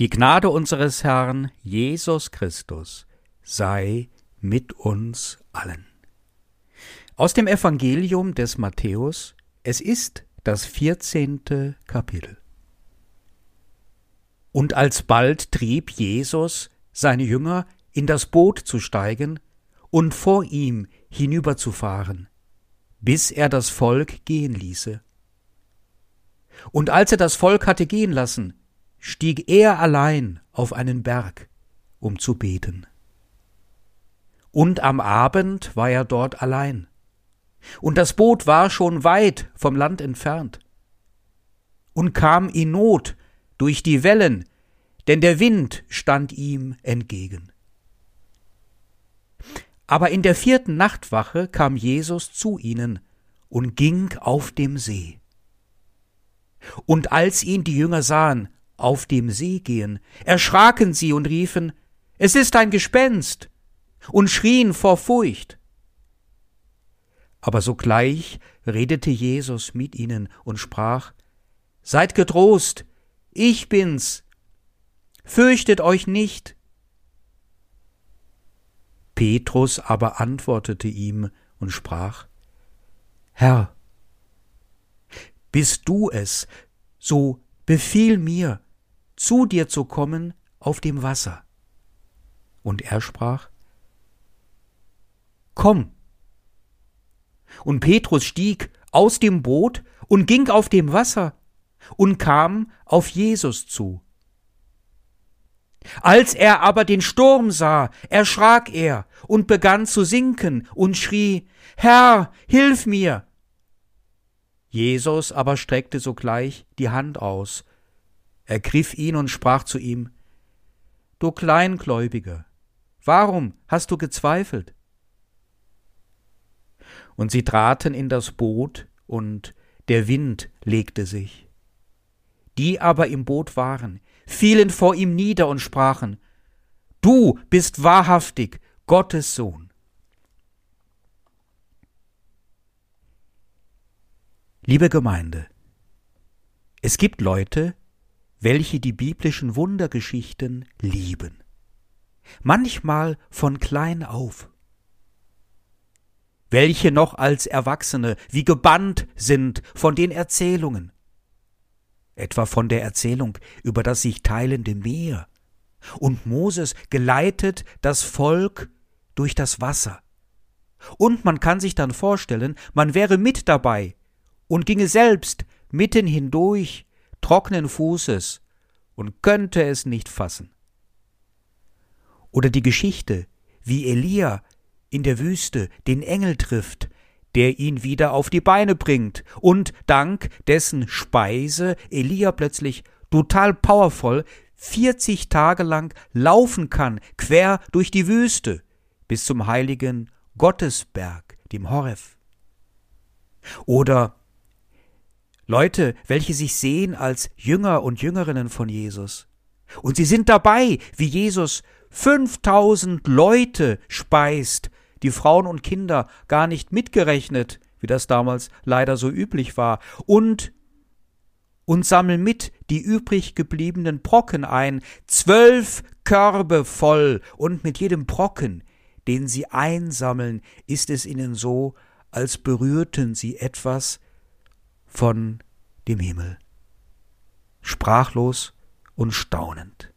Die Gnade unseres Herrn Jesus Christus sei mit uns allen. Aus dem Evangelium des Matthäus, es ist das vierzehnte Kapitel. Und alsbald trieb Jesus seine Jünger in das Boot zu steigen und vor ihm hinüberzufahren, bis er das Volk gehen ließe. Und als er das Volk hatte gehen lassen, stieg er allein auf einen Berg, um zu beten. Und am Abend war er dort allein. Und das Boot war schon weit vom Land entfernt. Und kam in Not durch die Wellen, denn der Wind stand ihm entgegen. Aber in der vierten Nachtwache kam Jesus zu ihnen und ging auf dem See. Und als ihn die Jünger sahen, auf dem See gehen, erschraken sie und riefen, es ist ein Gespenst, und schrien vor Furcht. Aber sogleich redete Jesus mit ihnen und sprach, Seid getrost, ich bin's, fürchtet euch nicht. Petrus aber antwortete ihm und sprach, Herr, bist du es, so befiehl mir, zu dir zu kommen auf dem Wasser. Und er sprach, Komm. Und Petrus stieg aus dem Boot und ging auf dem Wasser und kam auf Jesus zu. Als er aber den Sturm sah, erschrak er und begann zu sinken und schrie, Herr, hilf mir! Jesus aber streckte sogleich die Hand aus ergriff ihn und sprach zu ihm Du Kleingläubiger, warum hast du gezweifelt? Und sie traten in das Boot, und der Wind legte sich. Die aber im Boot waren, fielen vor ihm nieder und sprachen Du bist wahrhaftig Gottes Sohn. Liebe Gemeinde, es gibt Leute, welche die biblischen Wundergeschichten lieben. Manchmal von klein auf. Welche noch als Erwachsene wie gebannt sind von den Erzählungen. Etwa von der Erzählung über das sich teilende Meer. Und Moses geleitet das Volk durch das Wasser. Und man kann sich dann vorstellen, man wäre mit dabei und ginge selbst mitten hindurch trockenen Fußes und könnte es nicht fassen. Oder die Geschichte, wie Elia in der Wüste den Engel trifft, der ihn wieder auf die Beine bringt und dank dessen Speise Elia plötzlich total powervoll 40 Tage lang laufen kann, quer durch die Wüste bis zum heiligen Gottesberg, dem Horeb. Oder Leute, welche sich sehen als Jünger und Jüngerinnen von Jesus. Und sie sind dabei, wie Jesus 5000 Leute speist, die Frauen und Kinder gar nicht mitgerechnet, wie das damals leider so üblich war, und und sammeln mit die übrig gebliebenen Brocken ein, zwölf Körbe voll, und mit jedem Brocken, den sie einsammeln, ist es ihnen so, als berührten sie etwas, von dem Himmel, sprachlos und staunend.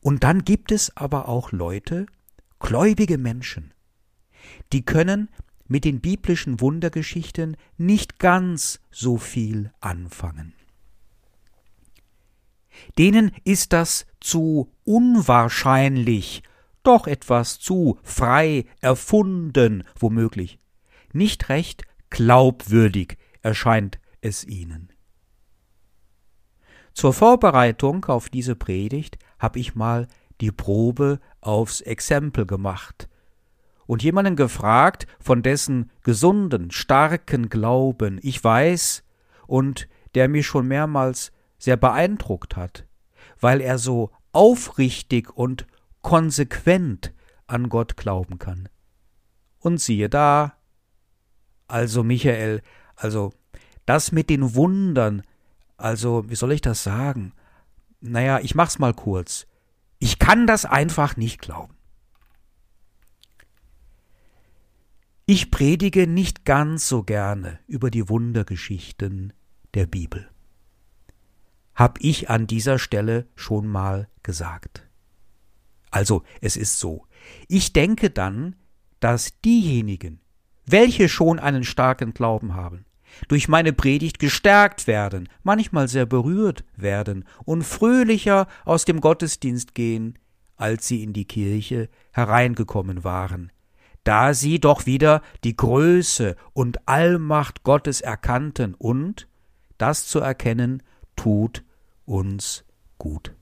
Und dann gibt es aber auch Leute, gläubige Menschen, die können mit den biblischen Wundergeschichten nicht ganz so viel anfangen. Denen ist das zu unwahrscheinlich, doch etwas zu frei erfunden, womöglich nicht recht glaubwürdig erscheint es ihnen. Zur Vorbereitung auf diese Predigt habe ich mal die Probe aufs Exempel gemacht und jemanden gefragt, von dessen gesunden, starken Glauben ich weiß und der mich schon mehrmals sehr beeindruckt hat, weil er so aufrichtig und konsequent an Gott glauben kann. Und siehe da, also Michael, also das mit den Wundern also, wie soll ich das sagen? Naja, ich mach's mal kurz. Ich kann das einfach nicht glauben. Ich predige nicht ganz so gerne über die Wundergeschichten der Bibel. Hab ich an dieser Stelle schon mal gesagt. Also, es ist so. Ich denke dann, dass diejenigen, welche schon einen starken Glauben haben, durch meine Predigt gestärkt werden, manchmal sehr berührt werden und fröhlicher aus dem Gottesdienst gehen, als sie in die Kirche hereingekommen waren, da sie doch wieder die Größe und Allmacht Gottes erkannten und das zu erkennen tut uns gut.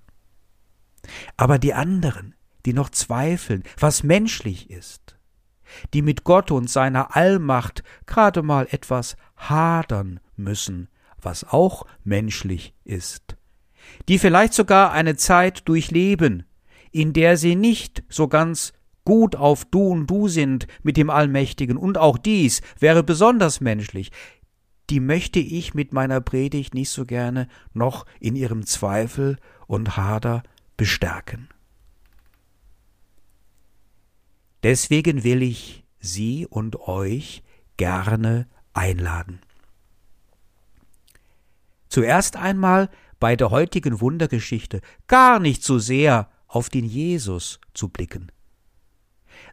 Aber die anderen, die noch zweifeln, was menschlich ist, die mit Gott und seiner Allmacht gerade mal etwas hadern müssen, was auch menschlich ist, die vielleicht sogar eine Zeit durchleben, in der sie nicht so ganz gut auf Du und Du sind mit dem Allmächtigen, und auch dies wäre besonders menschlich, die möchte ich mit meiner Predigt nicht so gerne noch in ihrem Zweifel und Hader bestärken. Deswegen will ich Sie und euch gerne einladen. Zuerst einmal bei der heutigen Wundergeschichte gar nicht so sehr auf den Jesus zu blicken,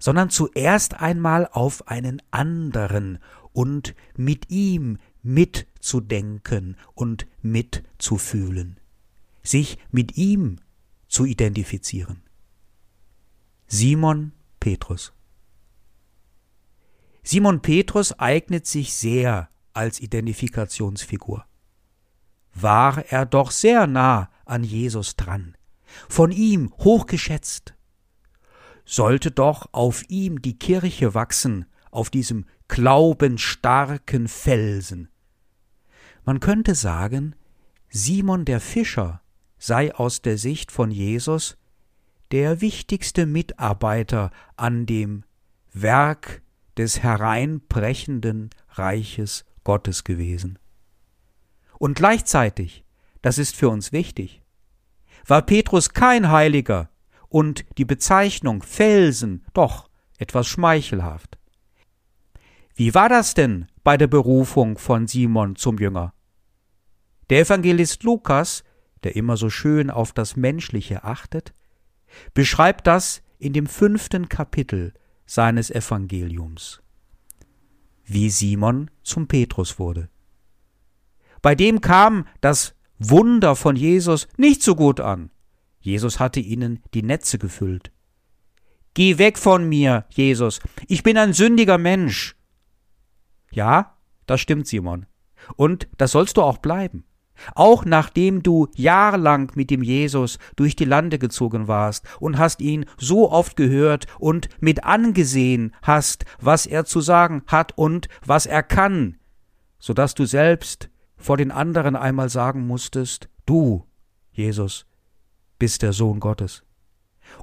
sondern zuerst einmal auf einen anderen und mit ihm mitzudenken und mitzufühlen, sich mit ihm zu identifizieren. Simon Petrus. Simon Petrus eignet sich sehr als Identifikationsfigur. War er doch sehr nah an Jesus dran, von ihm hochgeschätzt. Sollte doch auf ihm die Kirche wachsen, auf diesem glaubensstarken Felsen. Man könnte sagen, Simon der Fischer sei aus der Sicht von Jesus der wichtigste Mitarbeiter an dem Werk des hereinbrechenden Reiches Gottes gewesen. Und gleichzeitig, das ist für uns wichtig, war Petrus kein Heiliger und die Bezeichnung Felsen doch etwas schmeichelhaft. Wie war das denn bei der Berufung von Simon zum Jünger? Der Evangelist Lukas, der immer so schön auf das Menschliche achtet, beschreibt das in dem fünften Kapitel seines Evangeliums, wie Simon zum Petrus wurde. Bei dem kam das Wunder von Jesus nicht so gut an. Jesus hatte ihnen die Netze gefüllt. Geh weg von mir, Jesus, ich bin ein sündiger Mensch. Ja, das stimmt, Simon. Und das sollst du auch bleiben. Auch nachdem du jahrelang mit dem Jesus durch die Lande gezogen warst und hast ihn so oft gehört und mit angesehen hast, was er zu sagen hat und was er kann, so dass du selbst vor den anderen einmal sagen musstest, du, Jesus, bist der Sohn Gottes.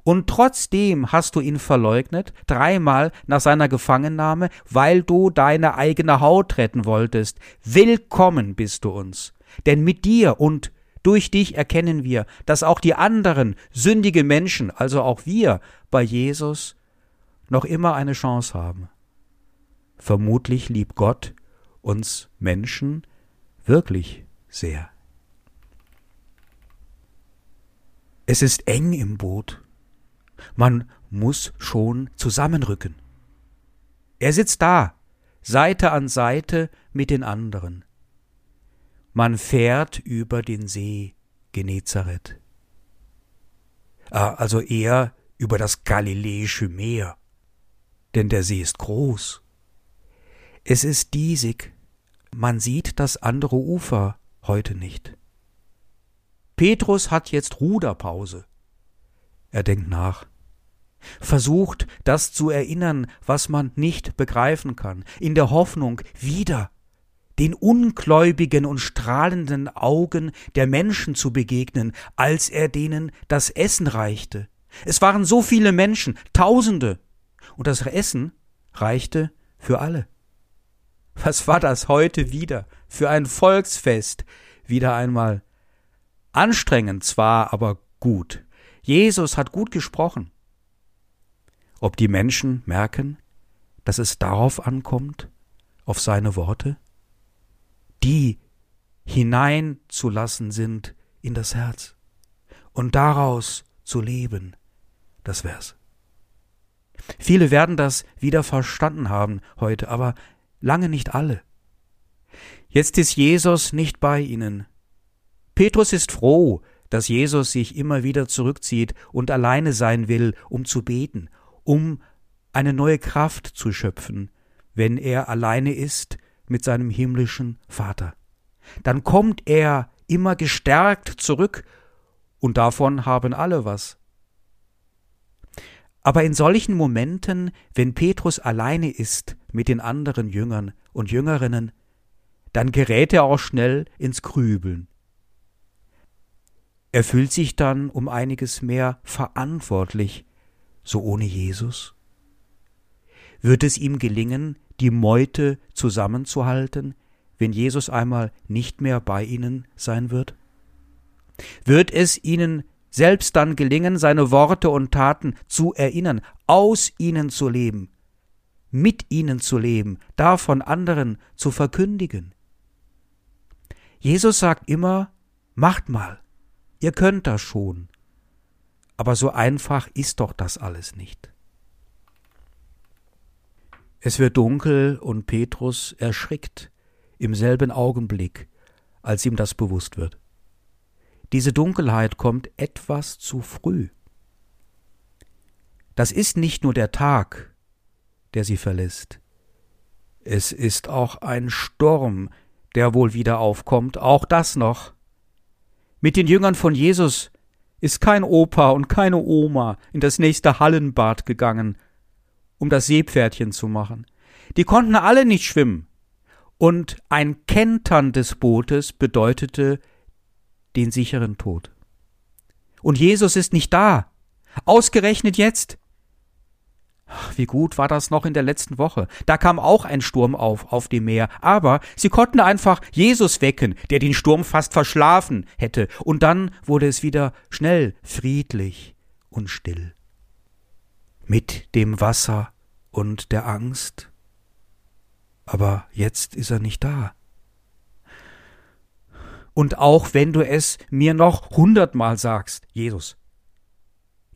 Und trotzdem hast du ihn verleugnet, dreimal nach seiner Gefangennahme, weil du deine eigene Haut retten wolltest. Willkommen bist du uns. Denn mit dir und durch dich erkennen wir, dass auch die anderen sündige Menschen, also auch wir, bei Jesus noch immer eine Chance haben. Vermutlich liebt Gott uns Menschen wirklich sehr. Es ist eng im Boot. Man muss schon zusammenrücken. Er sitzt da, Seite an Seite mit den anderen. Man fährt über den See Genezareth. Ah, also eher über das Galiläische Meer, denn der See ist groß. Es ist diesig, man sieht das andere Ufer heute nicht. Petrus hat jetzt Ruderpause. Er denkt nach, versucht das zu erinnern, was man nicht begreifen kann, in der Hoffnung, wieder den ungläubigen und strahlenden Augen der Menschen zu begegnen, als er denen das Essen reichte. Es waren so viele Menschen, Tausende, und das Essen reichte für alle. Was war das heute wieder für ein Volksfest, wieder einmal anstrengend zwar, aber gut. Jesus hat gut gesprochen. Ob die Menschen merken, dass es darauf ankommt, auf seine Worte, die hineinzulassen sind in das Herz und daraus zu leben, das wär's. Viele werden das wieder verstanden haben heute, aber lange nicht alle. Jetzt ist Jesus nicht bei ihnen. Petrus ist froh, dass Jesus sich immer wieder zurückzieht und alleine sein will, um zu beten, um eine neue Kraft zu schöpfen, wenn er alleine ist mit seinem himmlischen Vater. Dann kommt er immer gestärkt zurück, und davon haben alle was. Aber in solchen Momenten, wenn Petrus alleine ist mit den anderen Jüngern und Jüngerinnen, dann gerät er auch schnell ins Grübeln. Er fühlt sich dann um einiges mehr verantwortlich, so ohne Jesus. Wird es ihm gelingen, die Meute zusammenzuhalten, wenn Jesus einmal nicht mehr bei ihnen sein wird? Wird es ihnen selbst dann gelingen, seine Worte und Taten zu erinnern, aus ihnen zu leben, mit ihnen zu leben, davon anderen zu verkündigen. Jesus sagt immer, macht mal, ihr könnt das schon. Aber so einfach ist doch das alles nicht. Es wird dunkel und Petrus erschrickt im selben Augenblick, als ihm das bewusst wird. Diese Dunkelheit kommt etwas zu früh. Das ist nicht nur der Tag, der sie verlässt. Es ist auch ein Sturm, der wohl wieder aufkommt, auch das noch. Mit den Jüngern von Jesus ist kein Opa und keine Oma in das nächste Hallenbad gegangen, um das Seepferdchen zu machen. Die konnten alle nicht schwimmen. Und ein Kentern des Bootes bedeutete den sicheren Tod. Und Jesus ist nicht da. Ausgerechnet jetzt. Ach, wie gut war das noch in der letzten Woche. Da kam auch ein Sturm auf, auf dem Meer. Aber sie konnten einfach Jesus wecken, der den Sturm fast verschlafen hätte. Und dann wurde es wieder schnell friedlich und still. Mit dem Wasser und der Angst. Aber jetzt ist er nicht da. Und auch wenn du es mir noch hundertmal sagst, Jesus,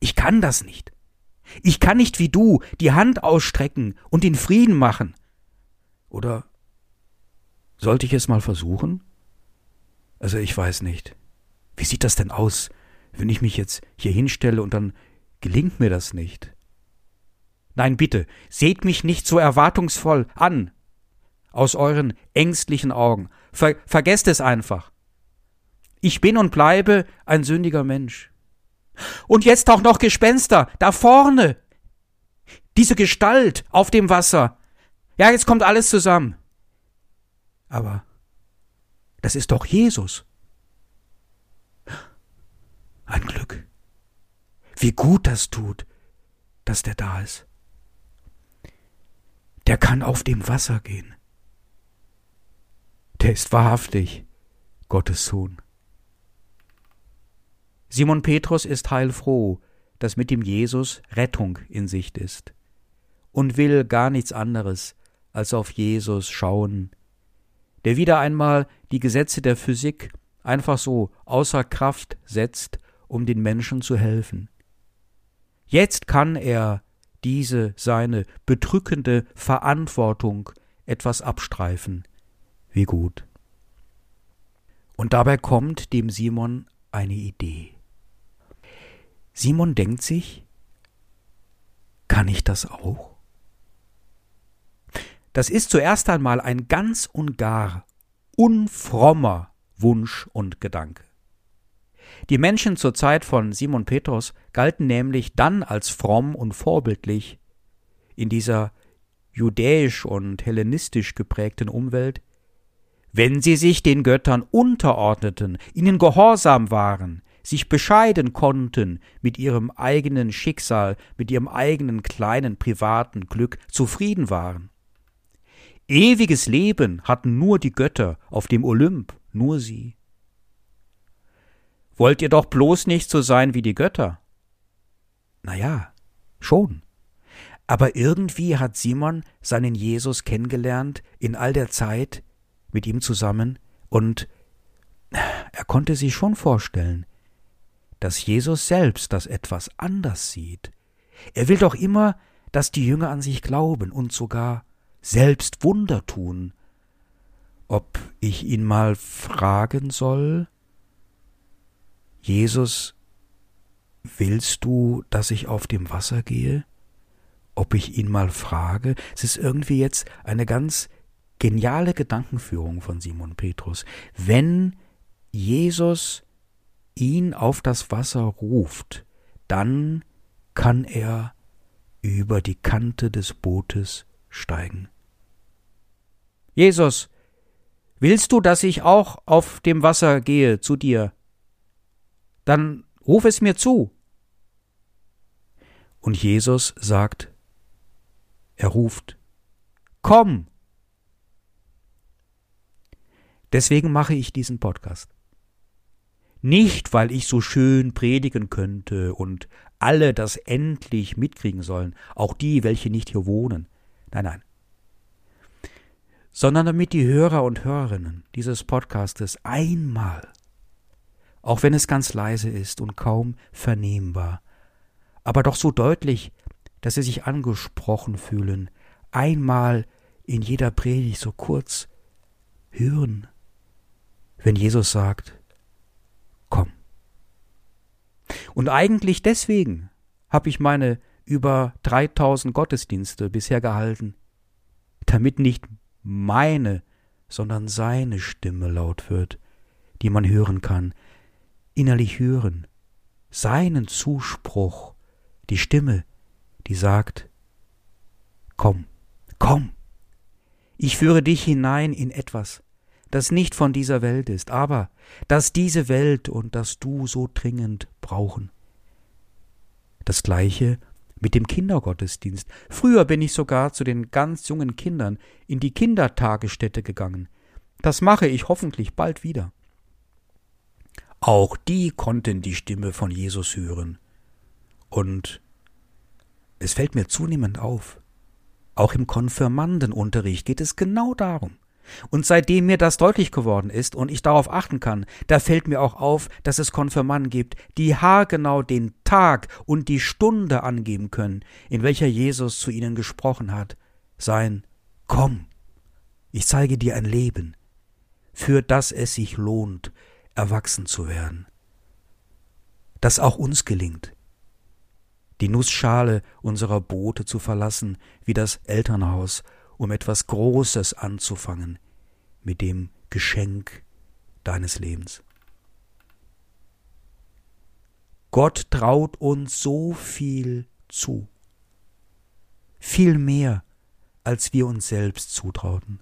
ich kann das nicht. Ich kann nicht wie du die Hand ausstrecken und den Frieden machen. Oder sollte ich es mal versuchen? Also ich weiß nicht. Wie sieht das denn aus, wenn ich mich jetzt hier hinstelle und dann gelingt mir das nicht? Nein, bitte, seht mich nicht so erwartungsvoll an. Aus euren ängstlichen Augen. Ver vergesst es einfach. Ich bin und bleibe ein sündiger Mensch. Und jetzt auch noch Gespenster, da vorne. Diese Gestalt auf dem Wasser. Ja, jetzt kommt alles zusammen. Aber das ist doch Jesus. Ein Glück. Wie gut das tut, dass der da ist. Der kann auf dem Wasser gehen. Der ist wahrhaftig Gottes Sohn. Simon Petrus ist heilfroh, dass mit dem Jesus Rettung in Sicht ist und will gar nichts anderes als auf Jesus schauen, der wieder einmal die Gesetze der Physik einfach so außer Kraft setzt, um den Menschen zu helfen. Jetzt kann er diese seine bedrückende Verantwortung etwas abstreifen. Wie gut. Und dabei kommt dem Simon eine Idee. Simon denkt sich, kann ich das auch? Das ist zuerst einmal ein ganz und gar unfrommer Wunsch und Gedanke. Die Menschen zur Zeit von Simon Petrus galten nämlich dann als fromm und vorbildlich in dieser judäisch und hellenistisch geprägten Umwelt, wenn sie sich den Göttern unterordneten, ihnen gehorsam waren, sich bescheiden konnten mit ihrem eigenen Schicksal, mit ihrem eigenen kleinen privaten Glück zufrieden waren. Ewiges Leben hatten nur die Götter auf dem Olymp, nur sie. Wollt ihr doch bloß nicht so sein wie die Götter. Na ja, schon. Aber irgendwie hat Simon seinen Jesus kennengelernt in all der Zeit mit ihm zusammen und er konnte sich schon vorstellen, dass Jesus selbst das etwas anders sieht. Er will doch immer, dass die Jünger an sich glauben und sogar selbst Wunder tun. Ob ich ihn mal fragen soll? Jesus, willst du, dass ich auf dem Wasser gehe? Ob ich ihn mal frage? Es ist irgendwie jetzt eine ganz geniale Gedankenführung von Simon Petrus. Wenn Jesus ihn auf das Wasser ruft, dann kann er über die Kante des Bootes steigen. Jesus, willst du, dass ich auch auf dem Wasser gehe zu dir? Dann ruf es mir zu. Und Jesus sagt, er ruft, Komm! Deswegen mache ich diesen Podcast. Nicht, weil ich so schön predigen könnte und alle das endlich mitkriegen sollen, auch die, welche nicht hier wohnen. Nein, nein. Sondern damit die Hörer und Hörerinnen dieses Podcastes einmal, auch wenn es ganz leise ist und kaum vernehmbar, aber doch so deutlich, dass sie sich angesprochen fühlen, einmal in jeder Predigt so kurz hören, wenn Jesus sagt, komm. Und eigentlich deswegen habe ich meine über 3000 Gottesdienste bisher gehalten, damit nicht meine, sondern seine Stimme laut wird, die man hören kann, innerlich hören, seinen Zuspruch, die Stimme, die sagt, komm, komm, ich führe dich hinein in etwas, das nicht von dieser Welt ist, aber das diese Welt und das du so dringend brauchen. Das gleiche mit dem Kindergottesdienst. Früher bin ich sogar zu den ganz jungen Kindern in die Kindertagesstätte gegangen. Das mache ich hoffentlich bald wieder. Auch die konnten die Stimme von Jesus hören. Und es fällt mir zunehmend auf, auch im Konfirmandenunterricht geht es genau darum. Und seitdem mir das deutlich geworden ist und ich darauf achten kann, da fällt mir auch auf, dass es Konfirmanden gibt, die haargenau den Tag und die Stunde angeben können, in welcher Jesus zu ihnen gesprochen hat. Sein Komm, ich zeige dir ein Leben, für das es sich lohnt, erwachsen zu werden. Das auch uns gelingt, die Nussschale unserer Boote zu verlassen, wie das Elternhaus, um etwas Großes anzufangen mit dem Geschenk deines Lebens. Gott traut uns so viel zu, viel mehr, als wir uns selbst zutrauten.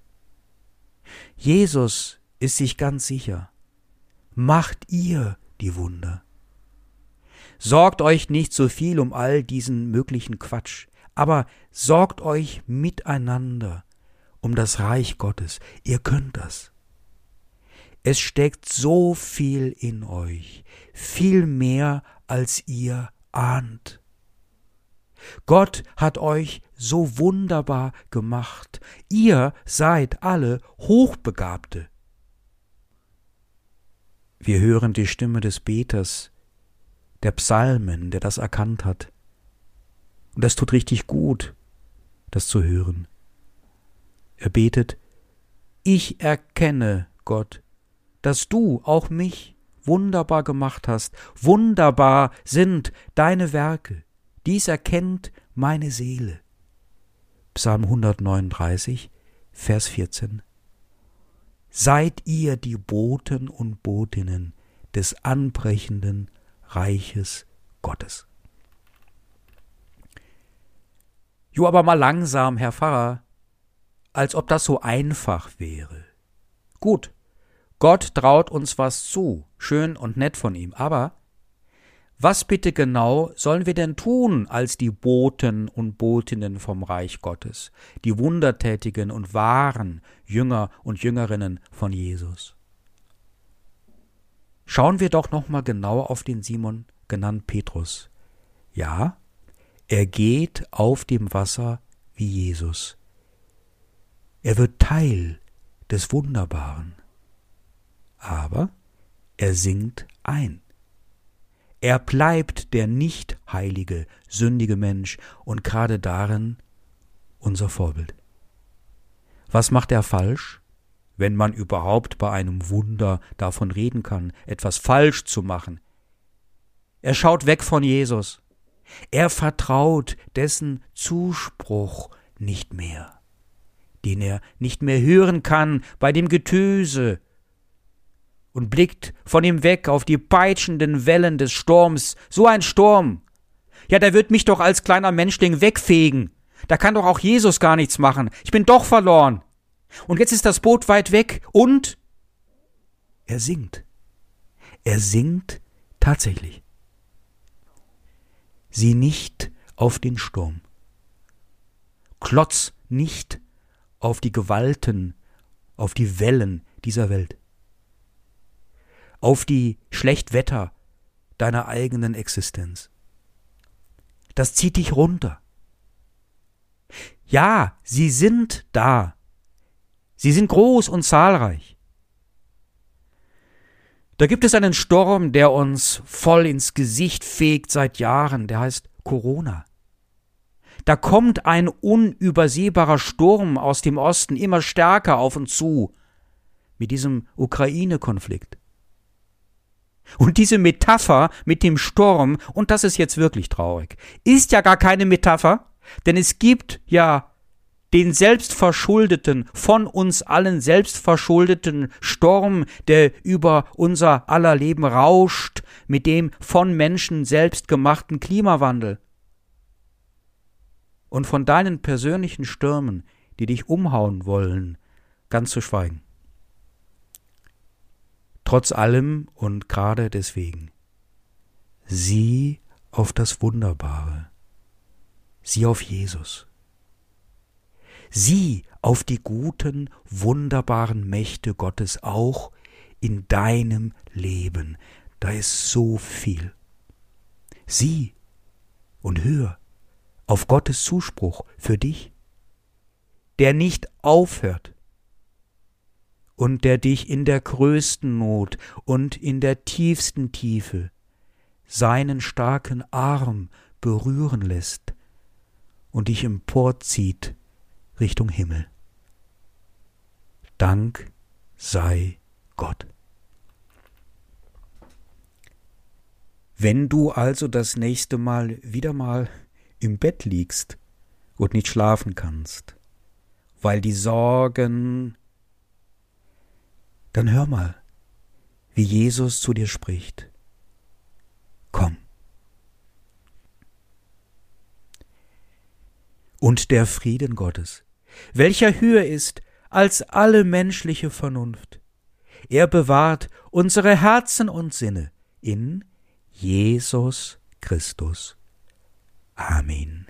Jesus ist sich ganz sicher, macht ihr die Wunder. Sorgt euch nicht so viel um all diesen möglichen Quatsch, aber sorgt euch miteinander um das Reich Gottes. Ihr könnt das. Es steckt so viel in euch, viel mehr als ihr ahnt. Gott hat euch so wunderbar gemacht. Ihr seid alle Hochbegabte. Wir hören die Stimme des Beters, der Psalmen, der das erkannt hat. Und das tut richtig gut, das zu hören. Er betet, ich erkenne, Gott, dass du auch mich wunderbar gemacht hast. Wunderbar sind deine Werke. Dies erkennt meine Seele. Psalm 139, Vers 14. Seid ihr die Boten und Botinnen des anbrechenden Reiches Gottes. Jo, aber mal langsam, Herr Pfarrer, als ob das so einfach wäre. Gut, Gott traut uns was zu, schön und nett von ihm, aber was bitte genau sollen wir denn tun als die Boten und Botinnen vom Reich Gottes, die wundertätigen und wahren Jünger und Jüngerinnen von Jesus? Schauen wir doch noch mal genauer auf den Simon, genannt Petrus. Ja, er geht auf dem Wasser wie Jesus. Er wird Teil des Wunderbaren. Aber er sinkt ein. Er bleibt der nicht heilige, sündige Mensch und gerade darin unser Vorbild. Was macht er falsch? Wenn man überhaupt bei einem Wunder davon reden kann, etwas falsch zu machen. Er schaut weg von Jesus. Er vertraut dessen Zuspruch nicht mehr, den er nicht mehr hören kann bei dem Getöse und blickt von ihm weg auf die peitschenden Wellen des Sturms. So ein Sturm. Ja, der wird mich doch als kleiner Menschling wegfegen. Da kann doch auch Jesus gar nichts machen. Ich bin doch verloren. Und jetzt ist das Boot weit weg und er singt. Er singt tatsächlich. Sieh nicht auf den Sturm. Klotz nicht auf die Gewalten, auf die Wellen dieser Welt auf die Schlechtwetter deiner eigenen Existenz. Das zieht dich runter. Ja, sie sind da. Sie sind groß und zahlreich. Da gibt es einen Sturm, der uns voll ins Gesicht fegt seit Jahren, der heißt Corona. Da kommt ein unübersehbarer Sturm aus dem Osten immer stärker auf uns zu mit diesem Ukraine-Konflikt. Und diese Metapher mit dem Sturm, und das ist jetzt wirklich traurig, ist ja gar keine Metapher, denn es gibt ja den selbstverschuldeten, von uns allen selbstverschuldeten Sturm, der über unser aller Leben rauscht, mit dem von Menschen selbst gemachten Klimawandel. Und von deinen persönlichen Stürmen, die dich umhauen wollen, ganz zu schweigen. Trotz allem und gerade deswegen. Sieh auf das Wunderbare. Sieh auf Jesus. Sieh auf die guten, wunderbaren Mächte Gottes auch in deinem Leben. Da ist so viel. Sieh und hör auf Gottes Zuspruch für dich, der nicht aufhört, und der dich in der größten Not und in der tiefsten Tiefe seinen starken Arm berühren lässt und dich emporzieht Richtung Himmel. Dank sei Gott. Wenn du also das nächste Mal wieder mal im Bett liegst und nicht schlafen kannst, weil die Sorgen dann hör mal, wie Jesus zu dir spricht. Komm. Und der Frieden Gottes, welcher höher ist als alle menschliche Vernunft, er bewahrt unsere Herzen und Sinne in Jesus Christus. Amen.